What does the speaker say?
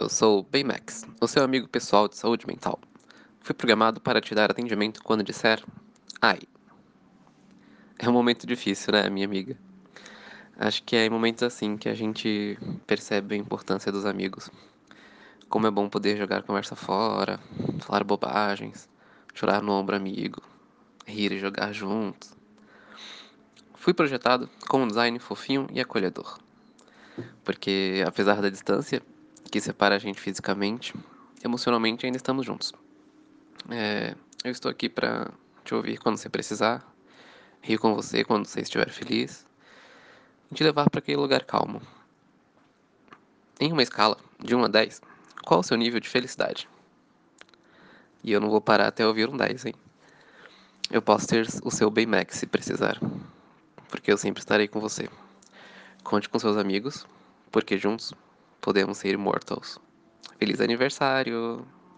eu sou Baymax, o seu amigo pessoal de saúde mental. Fui programado para te dar atendimento quando disser ai. É um momento difícil, né, minha amiga? Acho que é em momentos assim que a gente percebe a importância dos amigos. Como é bom poder jogar conversa fora, falar bobagens, chorar no ombro amigo, rir e jogar juntos. Fui projetado com um design fofinho e acolhedor. Porque, apesar da distância que separa a gente fisicamente, emocionalmente ainda estamos juntos. É, eu estou aqui para te ouvir quando você precisar, rir com você quando você estiver feliz e te levar para aquele lugar calmo. Em uma escala de 1 a 10, qual o seu nível de felicidade? E eu não vou parar até ouvir um 10, hein? Eu posso ter o seu Baymax se precisar, porque eu sempre estarei com você. Conte com seus amigos, porque juntos podemos ser immortals. Feliz aniversário!